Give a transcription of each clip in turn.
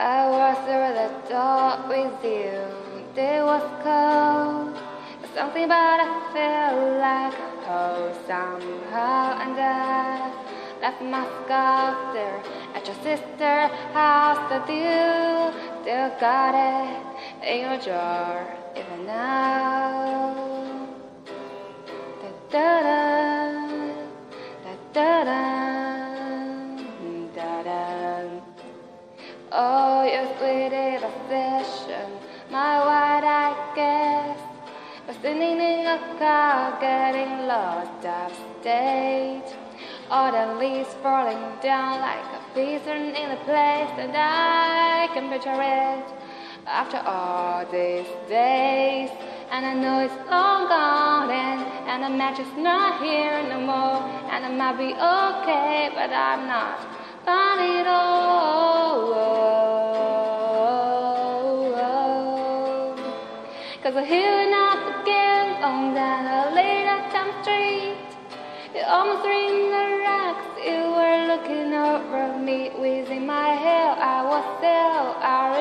I was through the door with you. It was cold. Something about it felt like home somehow, and I left my scarf there at your sister's house. That you still got it in your drawer even now. Oh, your sweet possession, um, my white I guess. Was sitting in a car, getting lost upstate. All the leaves falling down like a pigeon in a place, and I can picture it after all these days. And I know it's long gone, and, and the is not here no more. And I might be okay, but I'm not fine at all. Cause we're here up again on that little town street. You almost ring the rocks, you were looking over me, wheezing my hair. I was there, I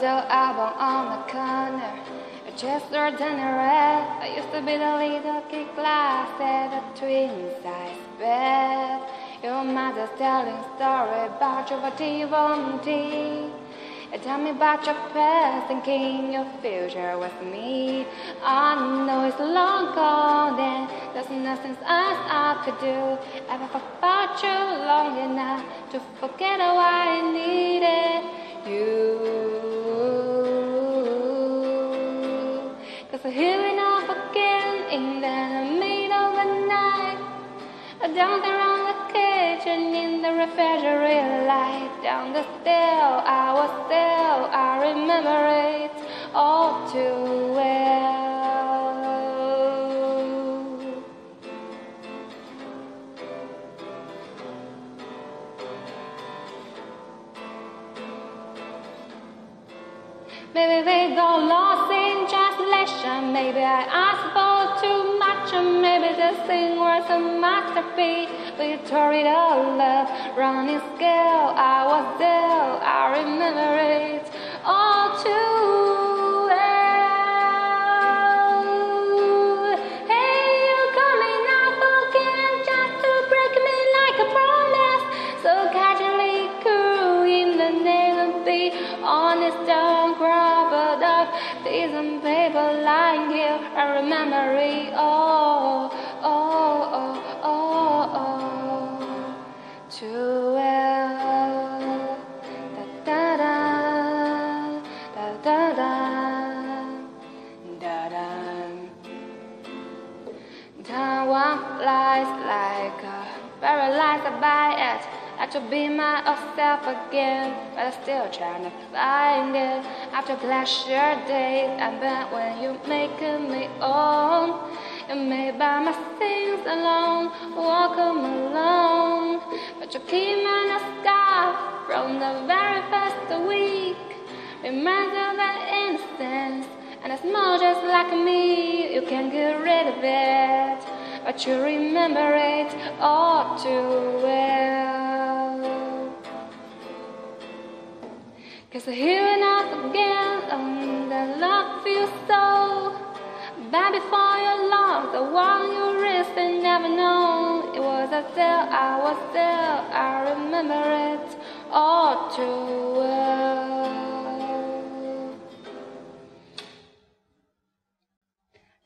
Photo album on the corner, a Chester dinner red. I used to be the little kid class at a twin size bed. Your mother's telling story about your tea. Tell me about your past, thinking your future with me. I know it's long gone, and there's nothing else I could do. Ever forgot you long enough to forget why I needed Down on the kitchen in the refrigerator light Down the stair I was there I remember it all too well. Maybe we got lost in translation. Maybe I asked this thing was a masterpiece. We tore it all up Running scale I was there. I remember it all too well Hey, you coming again? Just to break me like a promise. So casually in the name of honest Don't grab paper lying here. I remember it all lies like a paralyzed by it. I to be myself again, but I'm still trying to find it. After pleasure days, I bet when you're making me own. You made by my things alone, walk 'em alone. But you keep me a scar from the very first week. Reminds of that innocence. And it's more just like me, you can't get rid of it. But you remember it all too well. Cause here and up again, and the love feels so bad before your love, the one you risked and never known. It was a there, I was there, I remember it all too well.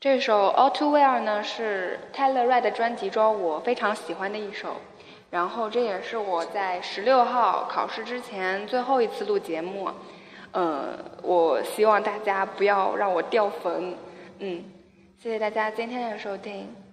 这首《All Too Well》呢是 Taylor Red 专辑中我非常喜欢的一首，然后这也是我在十六号考试之前最后一次录节目，呃，我希望大家不要让我掉粉，嗯，谢谢大家今天的收听。